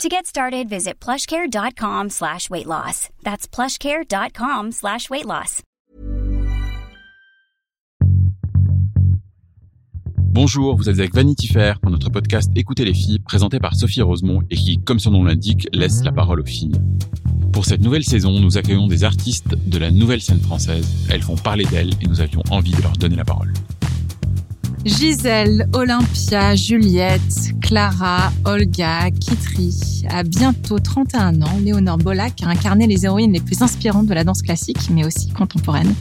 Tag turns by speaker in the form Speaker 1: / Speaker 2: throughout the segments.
Speaker 1: To get started, visit plushcare.com slash weight loss. That's plushcare.com slash weight loss.
Speaker 2: Bonjour, vous êtes avec Vanity Fair pour notre podcast Écoutez les filles, présenté par Sophie Rosemont et qui, comme son nom l'indique, laisse la parole aux filles. Pour cette nouvelle saison, nous accueillons des artistes de la nouvelle scène française. Elles font parler d'elles et nous avions envie de leur donner la parole.
Speaker 3: Gisèle, Olympia, Juliette, Clara, Olga, Kitri. À bientôt 31 ans, Léonore Bollac a incarné les héroïnes les plus inspirantes de la danse classique, mais aussi contemporaine.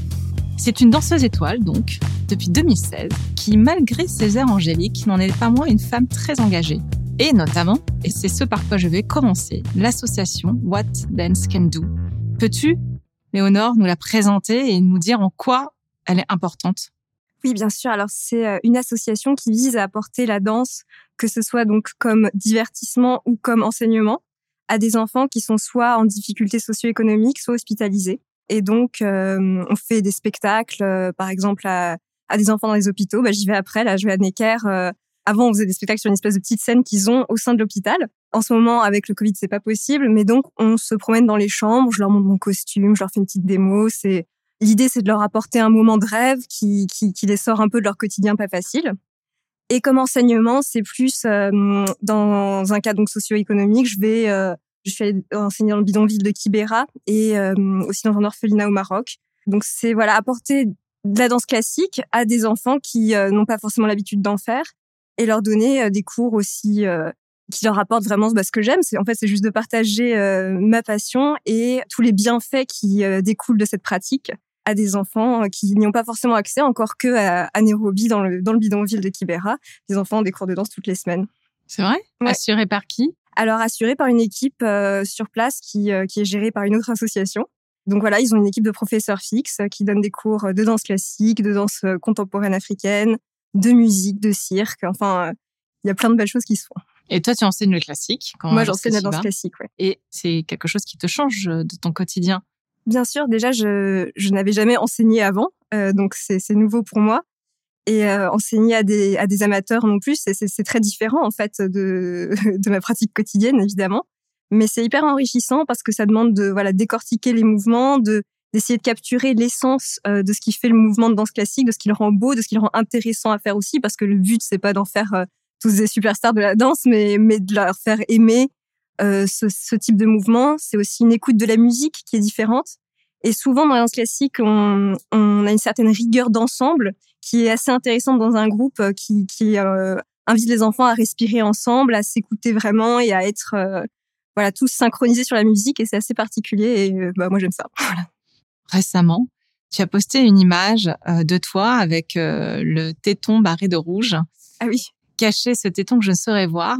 Speaker 3: C'est une danseuse étoile, donc, depuis 2016, qui, malgré ses airs angéliques, n'en est pas moins une femme très engagée. Et notamment, et c'est ce par quoi je vais commencer, l'association What Dance Can Do. Peux-tu, Léonore, nous la présenter et nous dire en quoi elle est importante?
Speaker 4: Oui, bien sûr. Alors c'est euh, une association qui vise à apporter la danse, que ce soit donc comme divertissement ou comme enseignement, à des enfants qui sont soit en difficulté socio-économique, soit hospitalisés. Et donc euh, on fait des spectacles, euh, par exemple à, des enfants dans les hôpitaux. Bah, J'y vais après. Là, je vais à Necker. avant, on faisait des spectacles sur une espèce de petite scène qu'ils ont au sein de l'hôpital. En ce moment, avec le Covid, c'est pas possible, mais donc on se promène dans les chambres. Je leur montre mon costume, je leur fais une petite démo. C'est L'idée, c'est de leur apporter un moment de rêve qui, qui, qui, les sort un peu de leur quotidien pas facile. Et comme enseignement, c'est plus euh, dans un cas donc socio-économique. Je vais, euh, je suis allée enseigner dans le bidonville de Kibera et euh, aussi dans un orphelinat au Maroc. Donc c'est voilà apporter de la danse classique à des enfants qui n'ont pas forcément l'habitude d'en faire et leur donner des cours aussi qui leur apportent vraiment bah, ce que j'aime. En fait c'est juste de partager ma passion et tous les bienfaits qui découlent de cette pratique à des enfants euh, qui n'y ont pas forcément accès encore que à, Nairobi dans le, dans le bidonville de Kibera. Des enfants ont des cours de danse toutes les semaines.
Speaker 3: C'est vrai? Assuré par qui?
Speaker 4: Alors assuré par une équipe euh, sur place qui, euh, qui est gérée par une autre association. Donc voilà, ils ont une équipe de professeurs fixes qui donnent des cours de danse classique, de danse contemporaine africaine, de musique, de cirque. Enfin, il y a plein de belles choses qui se font.
Speaker 3: Et toi, tu enseignes le classique?
Speaker 4: Quand Moi, j'enseigne la danse classique, ouais.
Speaker 3: Et c'est quelque chose qui te change de ton quotidien?
Speaker 4: Bien sûr, déjà, je, je n'avais jamais enseigné avant, euh, donc c'est nouveau pour moi. Et euh, enseigner à des, à des amateurs non plus, c'est très différent en fait de, de ma pratique quotidienne, évidemment. Mais c'est hyper enrichissant parce que ça demande de voilà décortiquer les mouvements, de d'essayer de capturer l'essence euh, de ce qui fait le mouvement de danse classique, de ce qui le rend beau, de ce qui le rend intéressant à faire aussi, parce que le but c'est pas d'en faire euh, tous des superstars de la danse, mais mais de leur faire aimer euh, ce, ce, type de mouvement. C'est aussi une écoute de la musique qui est différente. Et souvent, dans la danse classique, on, on a une certaine rigueur d'ensemble qui est assez intéressante dans un groupe euh, qui, qui euh, invite les enfants à respirer ensemble, à s'écouter vraiment et à être voilà tous synchronisés sur la musique. Et c'est assez particulier. Et bah, moi, j'aime ça. Voilà.
Speaker 3: Récemment, tu as posté une image de toi avec le téton barré de rouge.
Speaker 4: Ah oui.
Speaker 3: Caché ce téton que je ne saurais voir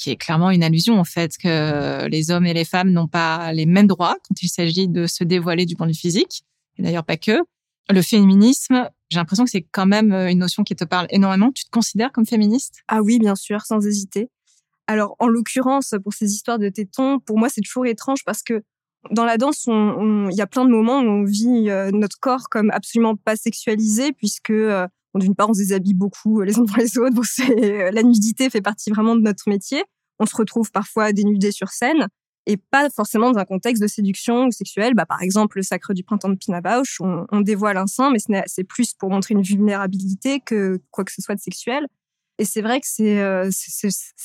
Speaker 3: qui est clairement une allusion au fait que les hommes et les femmes n'ont pas les mêmes droits quand il s'agit de se dévoiler du point de vue physique, et d'ailleurs pas que. Le féminisme, j'ai l'impression que c'est quand même une notion qui te parle énormément. Tu te considères comme féministe?
Speaker 4: Ah oui, bien sûr, sans hésiter. Alors, en l'occurrence, pour ces histoires de tétons, pour moi, c'est toujours étrange parce que dans la danse, il y a plein de moments où on vit euh, notre corps comme absolument pas sexualisé, puisque d'une part, on se déshabille beaucoup euh, les uns dans les autres. Euh, la nudité fait partie vraiment de notre métier. On se retrouve parfois dénudé sur scène et pas forcément dans un contexte de séduction ou sexuel. Bah, par exemple, le sacre du printemps de Pina Bausch, on, on dévoile un sein, mais c'est plus pour montrer une vulnérabilité que quoi que ce soit de sexuel. Et c'est vrai que c'est, euh,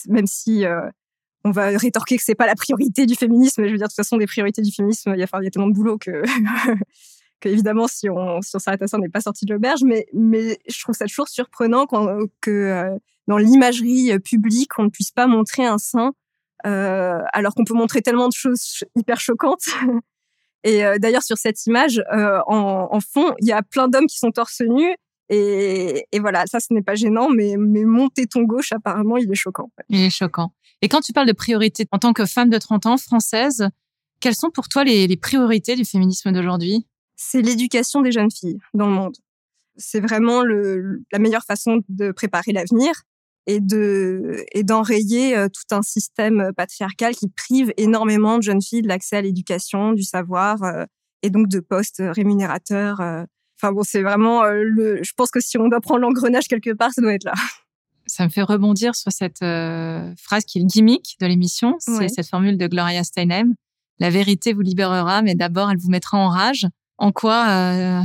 Speaker 4: même si on va rétorquer que c'est pas la priorité du féminisme, je veux dire de toute façon des priorités du féminisme, il y a tellement de boulot que évidemment, si on, si s'arrête à ça, on n'est pas sorti de l'auberge. Mais, mais je trouve ça toujours surprenant quand, que euh, dans l'imagerie euh, publique, on ne puisse pas montrer un sein, euh, alors qu'on peut montrer tellement de choses hyper choquantes. Et euh, d'ailleurs, sur cette image, euh, en, fond, il y a plein d'hommes qui sont torse nu. Et, et, voilà, ça, ce n'est pas gênant, mais, mais monter ton gauche, apparemment, il est choquant.
Speaker 3: Il est choquant. Et quand tu parles de priorité en tant que femme de 30 ans, française, quelles sont pour toi les priorités du féminisme d'aujourd'hui?
Speaker 4: C'est l'éducation des jeunes filles dans le monde. C'est vraiment le, la meilleure façon de préparer l'avenir et de et d'enrayer euh, tout un système patriarcal qui prive énormément de jeunes filles de l'accès à l'éducation, du savoir euh, et donc de postes rémunérateurs. Euh. Enfin bon, c'est vraiment le. Je pense que si on doit prendre l'engrenage quelque part, ça doit être là.
Speaker 3: Ça me fait rebondir sur cette phrase qui est le gimmick de l'émission, c'est cette formule de Gloria Steinem. La vérité vous libérera, mais d'abord elle vous mettra en rage. En quoi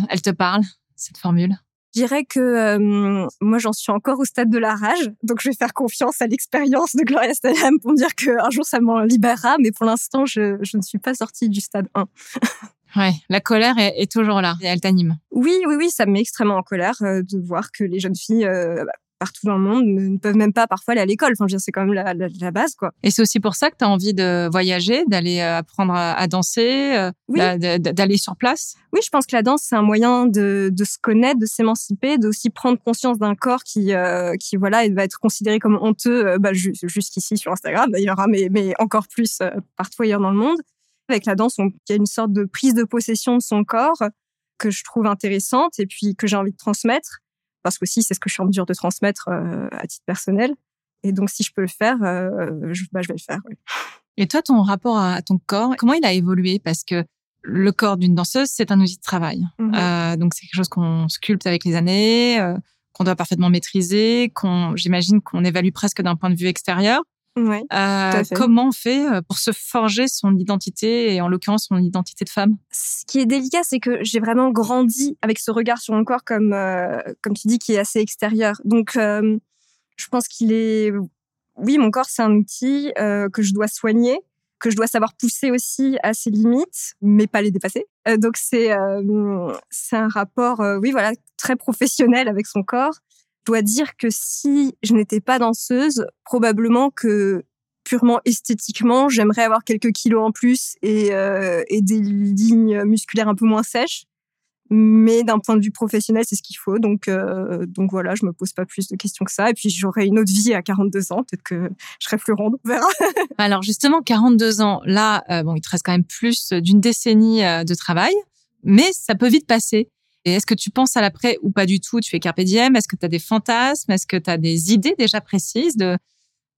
Speaker 3: elle te parle cette formule?
Speaker 4: Je dirais que euh, moi, j'en suis encore au stade de la rage, donc je vais faire confiance à l'expérience de Gloria Steinem pour me dire qu'un jour, ça m'en libérera, mais pour l'instant, je, je, ne suis pas sortie du stade 1.
Speaker 3: ouais, la colère est, est toujours là et elle t'anime.
Speaker 4: Oui, oui, oui, ça me met extrêmement en colère euh, de voir que les jeunes filles euh, partout dans le monde ne peuvent même pas parfois aller à l'école. Enfin, je veux dire, c'est quand même la, la, base, quoi.
Speaker 3: Et c'est aussi pour ça que tu as envie de voyager, d'aller euh, apprendre à, danser, euh, d'aller sur place?
Speaker 4: Oui, je pense que la danse, c'est un moyen de, de se connaître, de s'émanciper, d'aussi prendre conscience d'un corps qui, euh, qui voilà, va être considéré comme honteux bah, jusqu'ici sur Instagram, d'ailleurs, hein, mais, mais encore plus partout ailleurs dans le monde. Avec la danse, il y a une sorte de prise de possession de son corps que je trouve intéressante et puis que j'ai envie de transmettre parce que si c'est ce que je suis en mesure de transmettre euh, à titre personnel. Et donc, si je peux le faire, euh, je, bah, je vais le faire. Oui.
Speaker 3: Et toi, ton rapport à ton corps, comment il a évolué? Parce que le corps d'une danseuse, c'est un outil de travail. Mmh euh, donc, c'est quelque chose qu'on sculpte avec les années, euh, qu'on doit parfaitement maîtriser, qu'on, j'imagine, qu'on évalue presque d'un point de vue extérieur.
Speaker 4: Oui,
Speaker 3: euh, comment on fait euh, pour se forger son identité et en l'occurrence son identité de femme?
Speaker 4: Ce qui est délicat, c'est que j'ai vraiment grandi avec ce regard sur mon corps comme euh, comme tu dis qui est assez extérieur. Donc euh, je pense qu'il est oui, mon corps c'est un outil que je dois soigner, que je dois savoir pousser aussi à ses limites, mais pas les dépasser. donc c'est c'est un rapport oui voilà très professionnel avec son corps dois dire que si je n'étais pas danseuse, probablement que purement esthétiquement, j'aimerais avoir quelques kilos en plus et, euh, des lignes musculaires un peu moins sèches. Mais d'un point de vue professionnel, c'est ce qu'il faut. Donc, euh, voilà, je me pose pas plus de questions que ça. Et puis j'aurai une autre vie à 42 ans. Peut-être que je serai plus ronde, on verra.
Speaker 3: Alors justement, 42 ans, là, euh, bon, il te reste quand même plus d'une décennie de travail, mais ça peut vite passer. Et est-ce que tu penses à l'après ou pas du tout? Tu fais carpe diem Est-ce que tu as des fantasmes? Est-ce que tu as des idées déjà précises de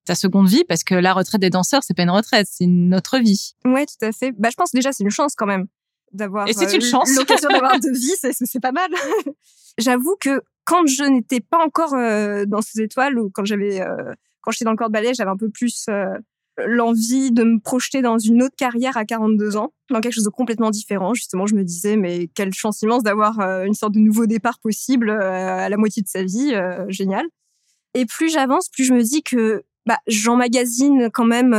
Speaker 3: ta seconde vie? Parce que la retraite des danseurs, c'est pas une retraite, c'est une autre vie.
Speaker 4: Ouais, tout à fait. Bah, je pense déjà c'est une chance quand même d'avoir
Speaker 3: Et c'est une euh, chance.
Speaker 4: l'occasion d'avoir deux vies, c'est pas mal. J'avoue que quand je n'étais pas encore euh, dans ces étoiles ou quand j'avais euh, quand j'étais dans le corps de ballet, j'avais un peu plus l'envie de me projeter dans une autre carrière à 42 ans, dans quelque chose de complètement différent. Justement, je me disais, mais quelle chance immense d'avoir euh, une sorte de nouveau départ possible euh, à la moitié de sa vie. Euh, génial. Et plus j'avance, plus je me dis que bah, j'emmagasine quand même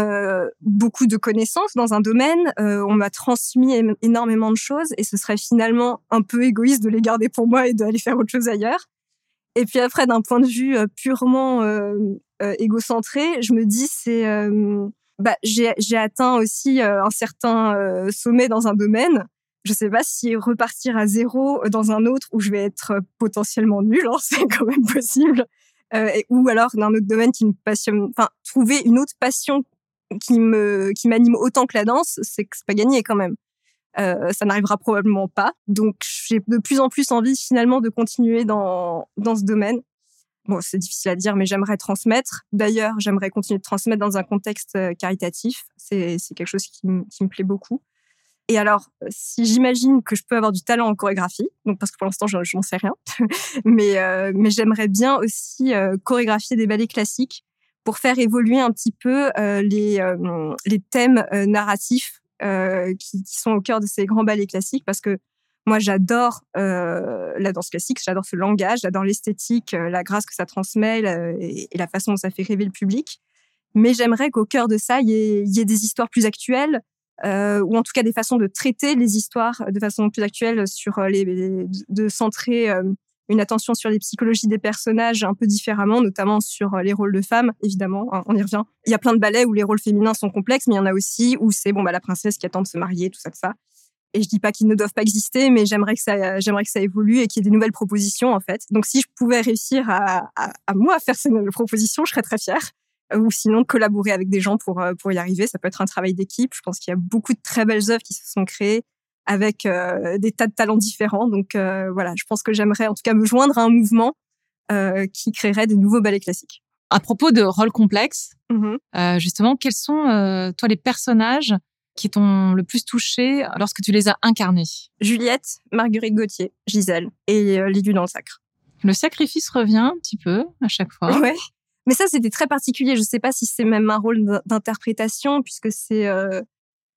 Speaker 4: beaucoup de connaissances dans un domaine. on m'a transmis énormément de choses et ce serait finalement un peu égoïste de les garder pour moi et d'aller faire autre chose ailleurs. Et puis après, d'un point de vue purement euh, égocentré, je me dis c'est euh, bah, j'ai atteint aussi euh, un certain sommet dans un domaine. Je sais pas si repartir à zéro dans un autre où je vais être potentiellement nul, hein, c'est quand même possible. ou alors dans un autre domaine qui me passionne, enfin trouver une autre passion qui me qui m'anime autant que la danse, c'est que c'est pas gagné quand même. Euh, ça n'arrivera probablement pas. Donc j'ai de plus en plus envie finalement de continuer dans dans ce domaine. Bon, c'est difficile à dire, mais j'aimerais transmettre. D'ailleurs, j'aimerais continuer de transmettre dans un contexte euh, caritatif. C'est quelque chose qui, qui me plaît beaucoup. Et alors, euh, si j'imagine que je peux avoir du talent en chorégraphie, donc parce que pour l'instant, je, n'en sais rien, mais, euh, mais j'aimerais bien aussi chorégraphier des ballets classiques pour faire évoluer un petit peu les, les thèmes narratifs qui, qui, sont au cœur de ces grands ballets classiques, parce que moi, j'adore euh, la danse classique, j'adore ce langage, j'adore l'esthétique, euh, la grâce que ça transmet et, la façon dont ça fait rêver le public. Mais j'aimerais qu'au cœur de ça, il y, ait, des histoires plus actuelles, euh, ou en tout cas des façons de traiter les histoires de façon plus actuelle, sur euh, les, de centrer euh, une attention sur les psychologies des personnages un peu différemment, notamment sur les rôles de femmes, évidemment, hein, on y revient. Il y a plein de ballets où les rôles féminins sont complexes, mais il y en a aussi où c'est bon bah la princesse qui attend de se marier, tout ça, tout ça. Et je dis pas qu'ils ne doivent pas exister, mais j'aimerais que ça, j'aimerais que ça évolue et qu'il y ait des nouvelles propositions en fait. Donc si je pouvais réussir à, à, à moi faire ces nouvelles propositions, je serais très fière. Ou sinon collaborer avec des gens pour euh, pour y arriver, ça peut être un travail d'équipe. Je pense qu'il y a beaucoup de très belles œuvres qui se sont créées avec des tas de talents différents. Donc voilà, je pense que j'aimerais en tout cas me joindre à un mouvement qui créerait des nouveaux ballets classiques.
Speaker 3: À propos de rôles complexes,
Speaker 4: mmh
Speaker 3: justement, quels sont toi les personnages qui t'ont le plus touché lorsque tu les as incarnés?
Speaker 4: Juliette, Marguerite Gauthier, Gisèle et euh, dans le sacre.
Speaker 3: Le sacrifice revient un petit peu à chaque fois.
Speaker 4: Ouais. Mais ça, c'était très particulier. Je ne sais pas si c'est même un rôle d'interprétation, puisque c'est euh,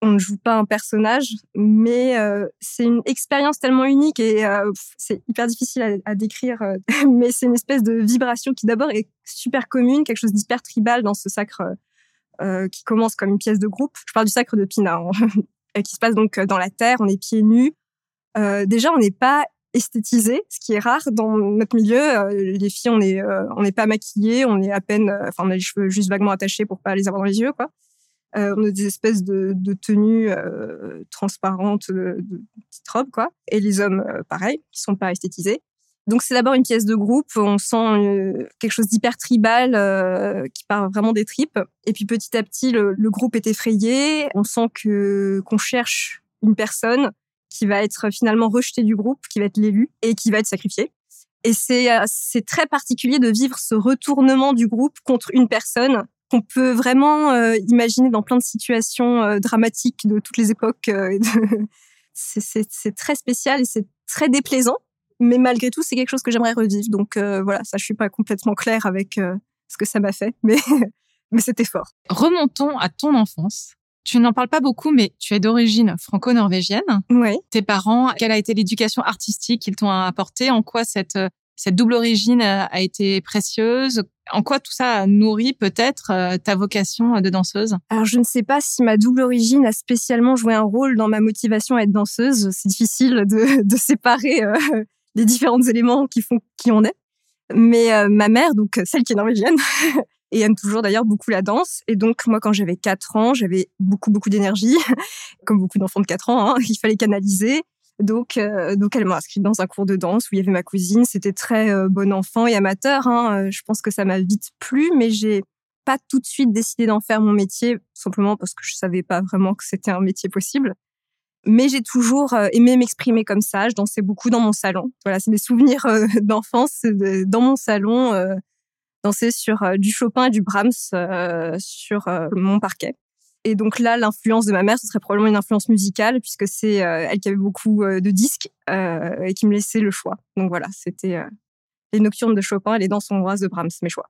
Speaker 4: on ne joue pas un personnage, mais euh, c'est une expérience tellement unique et euh, c'est hyper difficile à, décrire. Euh, mais c'est une espèce de vibration qui d'abord est super commune, quelque chose d'hyper tribal dans ce sacre euh, qui commence comme une pièce de groupe. Je parle du sacre de Pina, hein, qui se passe donc dans la terre, on est pieds nus. Euh, déjà, on n'est pas esthétisé, ce qui est rare dans notre milieu. Euh, les filles, on est, on n'est pas maquillées, on est à peine, enfin, on a les cheveux juste vaguement attachés pour pas les avoir dans les yeux, quoi. On a des espèces de, tenues transparentes, de, de, petites robes, quoi. Et les hommes, pareil, qui sont pas esthétisés. Donc c'est d'abord une pièce de groupe, on sent euh, quelque chose d'hyper tribal euh, qui part vraiment des tripes. Et puis petit à petit, le, groupe est effrayé, on sent que qu'on cherche une personne qui va être finalement rejetée du groupe, qui va être l'élu et qui va être sacrifiée. Et euh, c'est très particulier de vivre ce retournement du groupe contre une personne qu'on peut vraiment imaginer dans plein de situations dramatiques de toutes les époques. c'est très spécial et c'est très déplaisant mais malgré tout, c'est quelque chose que j'aimerais revivre. Donc euh, voilà, ça, je suis pas complètement claire avec euh, ce que ça m'a fait, mais mais c'était fort.
Speaker 3: Remontons à ton enfance. Tu n'en parles pas beaucoup, mais tu es d'origine franco-norvégienne.
Speaker 4: Oui.
Speaker 3: Tes parents, quelle a été l'éducation artistique qu'ils t'ont apportée? En quoi cette cette double origine a été précieuse En quoi tout ça a nourri peut-être euh, ta vocation de danseuse?
Speaker 4: Alors je ne sais pas si ma double origine a spécialement joué un rôle dans ma motivation à être danseuse. C'est difficile de, de séparer les différents éléments qui font qui on est. Mais euh, ma mère, donc celle qui est norvégienne, et aime toujours d'ailleurs beaucoup la danse. Et donc moi, quand j'avais 4 ans, j'avais beaucoup beaucoup d'énergie, comme beaucoup d'enfants de 4 ans, hein, il fallait canaliser. Donc, euh, donc elle m'a inscrite dans un cours de danse où il y avait ma cousine. C'était très euh, bon enfant et amateur. Hein. Je pense que ça m'a vite plu, mais j'ai pas tout de suite décidé d'en faire mon métier, simplement parce que je savais pas vraiment que c'était un métier possible mais j'ai toujours euh, aimé m'exprimer comme ça. Je dansais beaucoup dans mon salon. Voilà, c'est mes souvenirs euh, d'enfance dans mon salon, euh, danser sur du Chopin et du Brahms sur mon parquet. Et donc là, l'influence de ma mère, ce serait probablement une influence musicale, puisque c'est elle qui avait beaucoup de disques et qui me laissait le choix. Donc voilà, c'était les nocturnes de Chopin et les danses hongroises de Brahms, mes choix.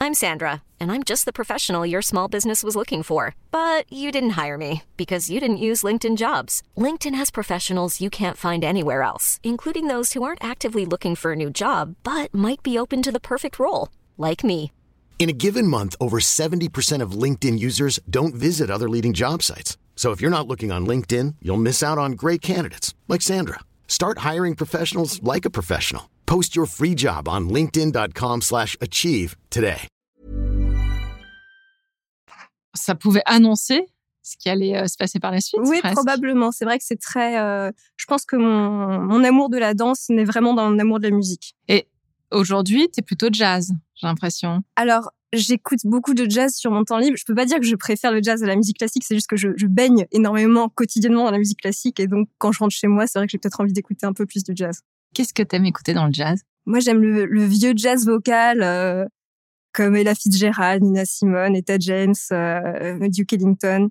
Speaker 5: I'm Sandra, and I'm just the professional your small business was looking for. But you didn't hire me because you didn't use LinkedIn jobs. LinkedIn has professionals you can't find anywhere else, including those who aren't actively looking for a new job but might be open to the perfect role, like me.
Speaker 6: In a given month, over 70% of LinkedIn users don't visit other leading job sites. So if you're not looking on LinkedIn, you'll miss out on great candidates like Sandra. Start hiring professionals like a professional. Post your free job on linkedin.com/achieve today.
Speaker 3: ça pouvait annoncer ce qui allait euh, se passer par la suite.
Speaker 4: Oui, probablement. C'est vrai que c'est très. Euh, je pense que mon, mon, amour de la danse n'est vraiment dans mon amour de la musique.
Speaker 3: Et aujourd'hui, tu es plutôt jazz, j'ai l'impression.
Speaker 4: Alors, j'écoute beaucoup de jazz sur mon temps libre. Je peux pas dire que je préfère le jazz à la musique classique, c'est juste que je, je, baigne énormément quotidiennement dans la musique classique et donc quand je rentre chez moi, c'est vrai que j'ai peut-être envie d'écouter un peu plus de jazz.
Speaker 3: Qu'est-ce que tu aimes écouter dans le jazz?
Speaker 4: Moi, j'aime le, le, vieux jazz vocal. Euh, comme Ella Fitzgerald, Nina Simone, Etta James, euh, Duke Ellington.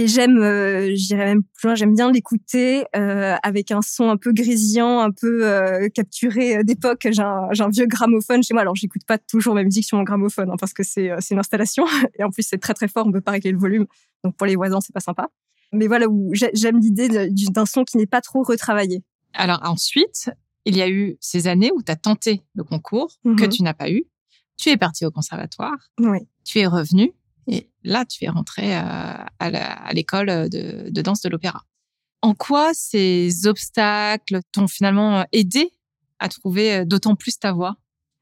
Speaker 4: Et j'aime, euh, j'irais même plus loin, j'aime bien l'écouter euh, avec un son un peu grésillant, un peu euh, capturé d'époque. J'ai un, un, vieux gramophone chez moi. Alors, j'écoute pas toujours ma musique sur mon gramophone hein, parce que c'est une installation et en plus c'est très très fort. On peut pas régler le volume, donc pour les voisins c'est pas sympa. Mais voilà où j'aime l'idée d'un son qui n'est pas trop retravaillé.
Speaker 3: Alors ensuite, il y a eu ces années où tu as tenté le concours que mhm. tu n'as pas eu. Tu es parti au conservatoire.
Speaker 4: Oui.
Speaker 3: Tu es revenu et là, tu es rentré euh, à l'école de, de, danse de l'opéra. En quoi ces obstacles t'ont finalement aidé à trouver euh, d'autant plus ta voix?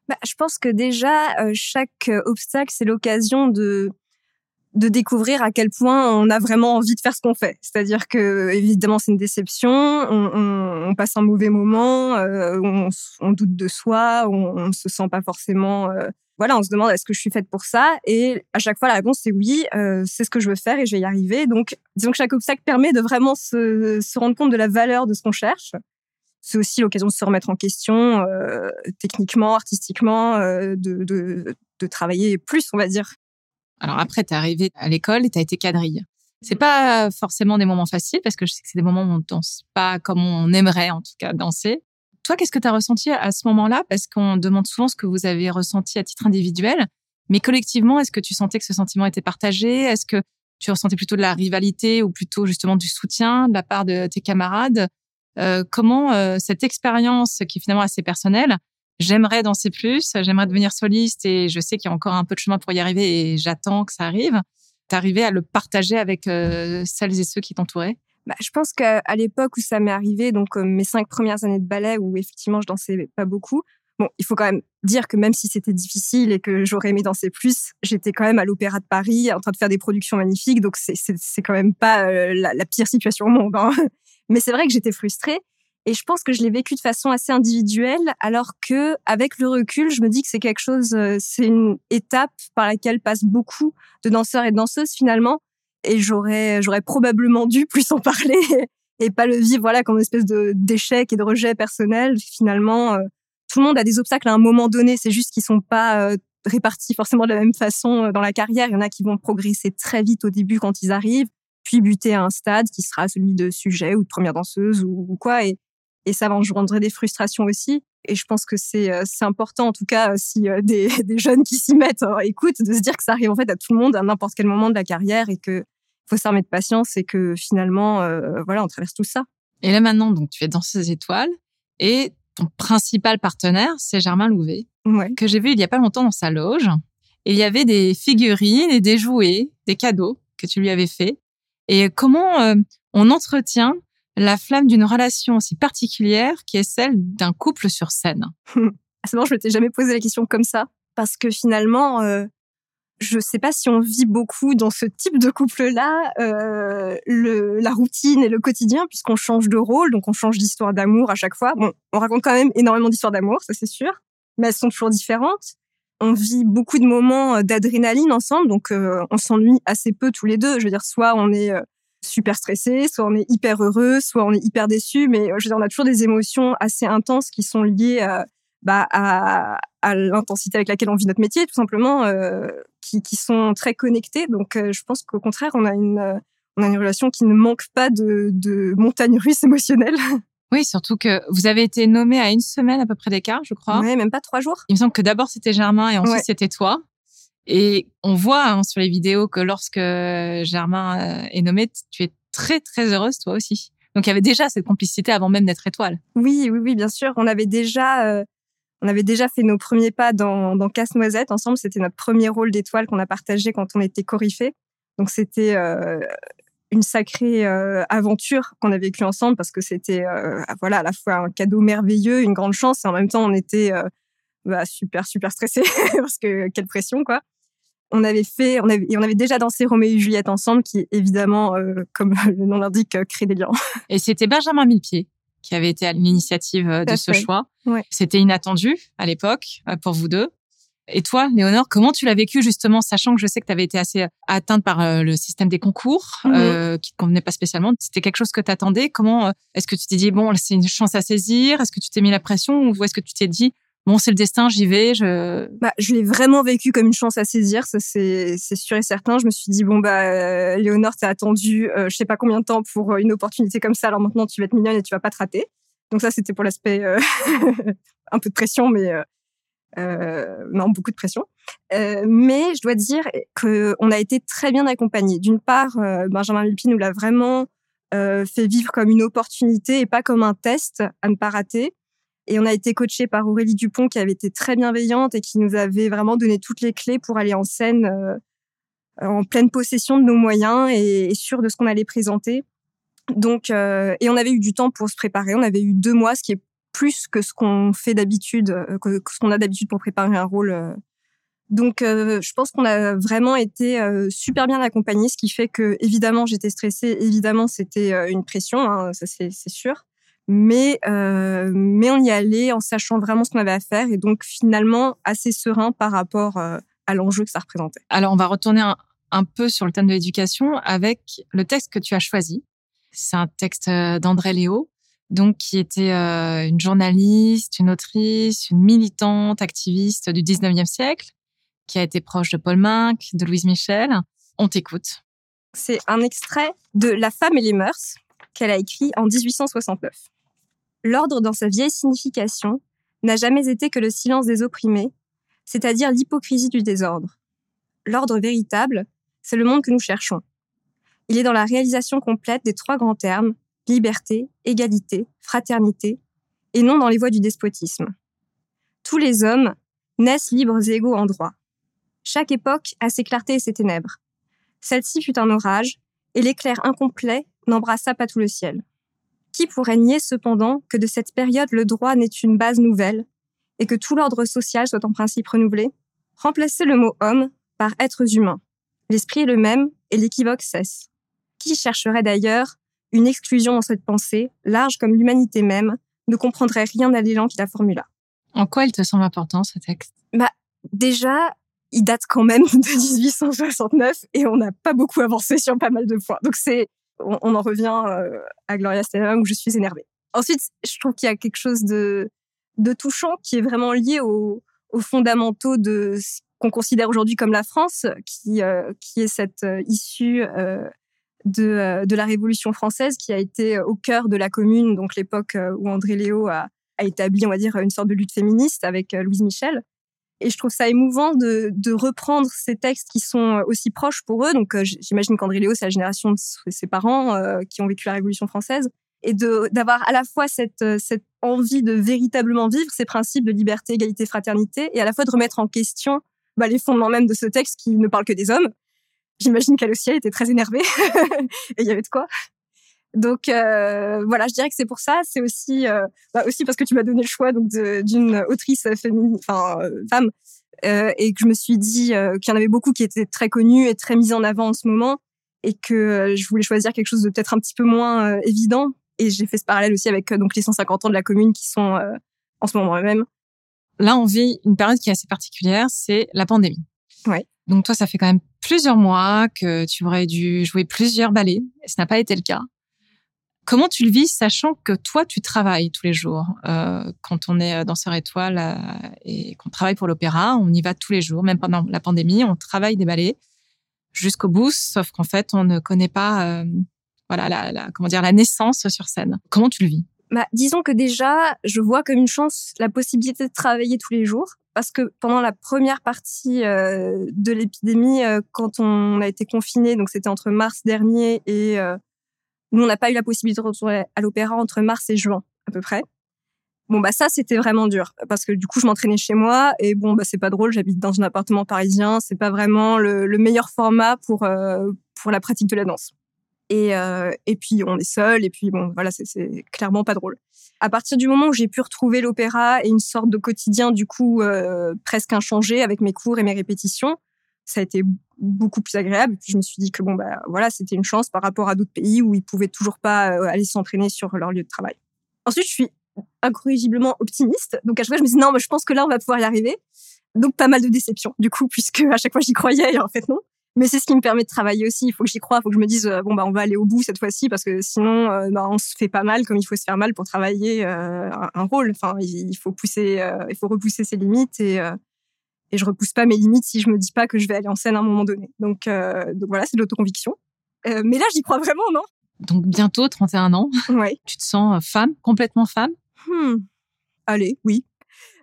Speaker 4: Bah, Je pense que déjà, euh, chaque obstacle, c'est l'occasion de de découvrir à quel point on a vraiment envie de faire ce qu'on fait. C'est-à-dire que évidemment c'est une déception, on, passe un mauvais moment, euh, on, doute de soi, on, ne se sent pas forcément. Euh, voilà, on se demande est-ce que je suis faite pour ça? Et à chaque fois la réponse c'est oui, euh, c'est ce que je veux faire et je vais y arriver. Donc disons que chaque obstacle permet de vraiment se, rendre compte de la valeur de ce qu'on cherche. C'est aussi l'occasion de se remettre en question techniquement, artistiquement, de travailler plus, on va dire.
Speaker 3: Alors après, tu es arrivé à l'école et tu as été quadrille. C'est pas forcément des moments faciles parce que je sais que c'est des moments où on danse pas comme on aimerait en tout cas danser. Toi, qu'est-ce que tu as ressenti à ce moment-là? Parce qu'on demande souvent ce que vous avez ressenti à titre individuel, mais collectivement, est-ce que tu sentais que ce sentiment était partagé? Est-ce que tu ressentais plutôt de la rivalité ou plutôt justement du soutien de la part de tes camarades? Euh, Comment euh, cette expérience qui est finalement assez personnelle j'aimerais danser plus, j'aimerais devenir soliste et je sais qu'il y a encore un peu de chemin pour y arriver et j'attends que ça arrive. T'arriver à le partager avec euh, celles et ceux qui t'entouraient?
Speaker 4: Bah, je pense qu'à l'époque où ça m'est arrivé, donc euh, mes cinq premières années de ballet où effectivement je dansais pas beaucoup, bon, il faut quand même dire que même si c'était difficile et que j'aurais aimé danser plus, j'étais quand même à l'Opéra de Paris en train de faire des productions magnifiques, donc c'est quand même pas euh, la, la, pire situation au monde. Hein. Mais c'est vrai que j'étais frustrée et je pense que je l'ai vécu de façon assez individuelle, alors que avec le recul, je me dis que c'est quelque chose, euh, c'est une étape par laquelle passent beaucoup de danseurs et de danseuses finalement. Et j'aurais, j'aurais probablement dû plus en parler et pas le vivre voilà comme une espèce de d'échec et de rejet personnel. Finalement, euh, tout le monde a des obstacles à un moment donné. C'est juste qu'ils sont pas euh, répartis forcément de la même façon dans la carrière. Il y en a qui vont progresser très vite au début quand ils arrivent, puis buter à un stade qui sera celui de sujet ou de première danseuse ou, quoi. Et ça va engendrer des frustrations aussi. Et je pense que c'est euh, important, en tout cas, si euh, des, des jeunes qui s'y mettent hein, écoutent, de se dire que ça arrive en fait à tout le monde à n'importe quel moment de la carrière et que faut s'armer de patience et que finalement, euh, voilà, on traverse tout ça.
Speaker 3: Et là maintenant, donc tu es dans ces étoiles et ton principal partenaire, c'est Germain Louvet, que j'ai vu il y a pas longtemps dans sa loge. Et il y avait des figurines et des jouets, des cadeaux que tu lui avais fait. Et comment on entretient la flamme d'une relation aussi particulière qui est celle d'un couple sur scène
Speaker 4: C'est bon, je m'étais jamais posé la question comme ça parce que finalement, euh, je sais pas si on vit beaucoup dans ce type de couple-là, euh, la routine et le quotidien, puisqu'on change de rôle, donc on change d'histoire d'amour à chaque fois. Bon, on raconte quand même énormément d'histoires d'amour, ça c'est sûr, mais elles sont toujours différentes. On vit beaucoup de moments euh, d'adrénaline ensemble, donc euh, on s'ennuie assez peu tous les deux. Je veux dire, soit on est super stressé, soit on est hyper heureux, soit on est hyper déçu. Mais euh, je veux dire, on a toujours des émotions assez intenses qui sont liées euh, bah, à, à l'intensité avec laquelle on vit notre métier, tout simplement, euh, qui, qui, sont très connectées. Donc, euh, je pense qu'au contraire, on a une on a une relation qui ne manque pas de, de montagnes russes émotionnelles.
Speaker 3: Oui, surtout que vous avez été nommé à une semaine à peu près d'écart, je crois.
Speaker 4: Oui, même pas trois jours.
Speaker 3: Il me semble que d'abord c'était Germain et ensuite c'était toi. Et on voit hein, sur les vidéos que lorsque Germain euh, est nommé, tu es très très heureuse toi aussi. Donc il y avait déjà cette complicité avant même d'être étoile.
Speaker 4: Oui, oui, oui, bien sûr. On avait déjà, euh, on avait déjà fait nos premiers pas dans, Casse-Noisette ensemble. C'était notre premier rôle d'étoile qu'on a partagé quand on était coryphée. Donc c'était euh, une sacrée aventure qu'on a vécue ensemble parce que c'était voilà à la fois un cadeau merveilleux, une grande chance et en même temps on était bah, super super stressé parce que quelle pression quoi on avait fait, on avait, on avait déjà dansé Roméo et Juliette ensemble, qui évidemment, euh, comme le nom l'indique, euh, crée des liens.
Speaker 3: Et c'était Benjamin Millepied qui avait été à l'initiative euh, de ce choix. C'était inattendu à l'époque pour vous deux. Et toi, Léonore, comment tu l'as vécu justement, sachant que je sais que tu avais été assez atteinte par le système des concours, mhm. qui te convenait pas spécialement. C'était quelque chose que tu attendais. Comment est-ce que tu t'es dit bon, c'est une chance à saisir? Est-ce que tu t'es mis la pression ou est-ce que tu t'es dit bon, c'est le destin, j'y vais. Je,
Speaker 4: bah, je l'ai vraiment vécu comme une chance à saisir, ça c'est sûr et certain. Je me suis dit bon bah euh, Léonore, t'as attendu, euh, je sais pas combien de temps pour euh, une opportunité comme ça. Alors maintenant, tu vas être mignonne et tu vas pas te rater. Donc ça, c'était pour l'aspect euh, un peu de pression, mais non, beaucoup de pression. mais je dois dire que on a été très bien accompagnés. D'une part, Benjamin Lupin nous l'a vraiment fait vivre comme une opportunité et pas comme un test à ne pas rater. Et on a été coaché par Aurélie Dupont qui avait été très bienveillante et qui nous avait vraiment donné toutes les clés pour aller en scène euh, en pleine possession de nos moyens et, sûr de ce qu'on allait présenter. Donc, euh, et on avait eu du temps pour se préparer. On avait eu deux mois, ce qui est plus que ce qu'on fait d'habitude, euh, que ce qu'on a d'habitude pour préparer un rôle Donc, je pense qu'on a vraiment été super bien accompagnés, ce qui fait que, évidemment, j'étais stressée. Évidemment, c'était une pression, hein, ça c'est sûr. Mais, mais on y allait en sachant vraiment ce qu'on avait à faire et donc finalement assez serein par rapport à l'enjeu que ça représentait.
Speaker 3: Alors, on va retourner un, un peu sur le thème de l'éducation avec le texte que tu as choisi. C'est un texte d'André Léo, donc qui était une journaliste, une autrice, une militante, activiste du 19e siècle qui a été proche de Paul Minck, de Louise Michel. On t'écoute.
Speaker 4: C'est un extrait de La femme et les mœurs qu'elle a écrit en 1869. L'ordre dans sa vieille signification n'a jamais été que le silence des opprimés, c'est-à-dire l'hypocrisie du désordre. L'ordre véritable, c'est le monde que nous cherchons. Il est dans la réalisation complète des trois grands termes, liberté, égalité, fraternité, et non dans les voies du despotisme. Tous les hommes naissent libres et égaux en droit. Chaque époque a ses clartés et ses ténèbres. Celle-ci fut un orage, et l'éclair incomplet n'embrassa pas tout le ciel. Qui pourrait nier cependant que de cette période le droit n'est une base nouvelle, et que tout l'ordre social soit en principe renouvelé Remplacer le mot homme par êtres humains. L'esprit est le même, et l'équivoque cesse. Qui chercherait d'ailleurs une exclusion dans cette pensée, large comme l'humanité même, ne comprendrait rien à l'élan qui la formula.
Speaker 3: En quoi il te semble important ce texte?
Speaker 4: Bah déjà, il date quand même de 1869 et on n'a pas beaucoup avancé sur pas mal de points. Donc c'est, on, en revient euh, à Gloria Steinem où je suis énervée. Ensuite, je trouve qu'il y a quelque chose de, touchant qui est vraiment lié aux, fondamentaux de ce qu'on considère aujourd'hui comme la France, qui, euh, est cette euh, issue de, de la Révolution française qui a été au cœur de la Commune, donc l'époque où André Léo a, a établi, on va dire, une sorte de lutte féministe avec Louise Michel. Et je trouve ça émouvant de, de, reprendre ces textes qui sont aussi proches pour eux. Donc, euh, j'imagine qu'André Léo, c'est la génération de ses parents euh, qui ont vécu la Révolution française. Et d'avoir à la fois cette, euh, cette envie de véritablement vivre ces principes de liberté, égalité, fraternité, et à la fois de remettre en question bah, les fondements même de ce texte qui ne parle que des hommes. J'imagine qu'elle était très énervée. et il y avait de quoi. Donc euh, voilà, je dirais que c'est pour ça. C'est aussi euh, bah aussi parce que tu m'as donné le choix donc d'une autrice féminine, enfin euh, femme, euh, et que je me suis dit euh, qu'il y en avait beaucoup qui étaient très connues et très mises en avant en ce moment, et que je voulais choisir quelque chose de peut-être un petit peu moins évident. Et j'ai fait ce parallèle aussi avec donc les 150 ans de la commune qui sont en ce moment même.
Speaker 3: Là, on vit une période qui est assez particulière, c'est la pandémie.
Speaker 4: Ouais.
Speaker 3: Donc toi, ça fait quand même plusieurs mois que tu aurais dû jouer plusieurs ballets. Ce n'a pas été le cas. Comment tu le vis, sachant que toi, tu travailles tous les jours euh, Quand on est euh, danseur étoile euh, et qu'on travaille pour l'opéra, on y va tous les jours, même pendant la pandémie, on travaille des ballets jusqu'au bout, sauf qu'en fait, on ne connaît pas, voilà, la, comment dire, la naissance sur scène. Comment tu le vis?
Speaker 4: Bah, disons que déjà, je vois comme une chance la possibilité de travailler tous les jours, parce que pendant la première partie de l'épidémie, quand on a été confiné, donc c'était entre mars dernier et nous, on n'a pas eu la possibilité de retourner à l'opéra entre mars et juin, à peu près. Bon, bah, ça, c'était vraiment dur. Parce que du coup, je m'entraînais chez moi. Et bon, bah, c'est pas drôle. J'habite dans un appartement parisien. C'est pas vraiment le, meilleur format pour, euh, pour la pratique de la danse. Et, euh, et puis, on est seul. Et puis, bon, voilà, c'est clairement pas drôle. À partir du moment où j'ai pu retrouver l'opéra et une sorte de quotidien, du coup, euh, presque inchangé avec mes cours et mes répétitions, ça a été beaucoup plus agréable. Puis je me suis dit que bon bah voilà, c'était une chance par rapport à d'autres pays où ils pouvaient toujours pas euh, aller s'entraîner sur leur lieu de travail. Ensuite, je suis incorrigiblement optimiste. Donc à chaque fois, je me dis non, mais je pense que là, on va pouvoir y arriver. Donc pas mal de déceptions du coup, puisque à chaque fois j'y croyais et en fait non. Mais c'est ce qui me permet de travailler aussi. Il faut que j'y croie, il faut que je me dise euh, bon bah on va aller au bout cette fois-ci parce que sinon euh, bah, on se fait pas mal comme il faut se faire mal pour travailler un, un, rôle. Enfin il faut pousser, il faut repousser ses limites et et je repousse pas mes limites si je me dis pas que je vais aller en scène à un moment donné. Donc, euh, donc voilà, c'est de l'autoconviction. Euh, mais là, j'y crois vraiment, non?
Speaker 3: Donc bientôt 31 ans.
Speaker 4: Ouais.
Speaker 3: Tu te sens euh, femme, complètement femme?
Speaker 4: Hmm. Allez, oui.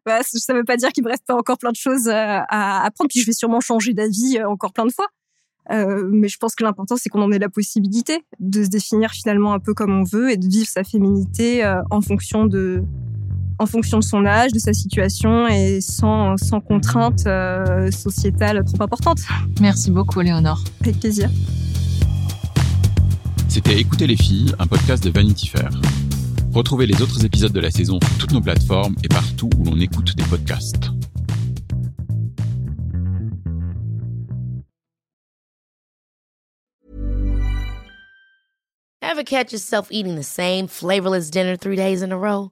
Speaker 4: Bah, ça veut pas dire qu'il me reste pas encore plein de choses à apprendre, puis je vais sûrement changer d'avis encore plein de fois. Euh, mais je pense que l'important, c'est qu'on en ait la possibilité de se définir finalement un peu comme on veut et de vivre sa féminité en fonction de, en fonction de son âge, de sa situation et sans, sans contrainte euh, sociétale trop importante.
Speaker 3: Merci beaucoup, Léonore.
Speaker 4: Avec plaisir.
Speaker 2: C'était Écouter les filles, un podcast de Vanity Fair. Retrouvez les autres épisodes de la saison sur toutes nos plateformes et partout où l'on écoute des podcasts.
Speaker 7: Ever catch yourself eating the same flavorless dinner three days in a row?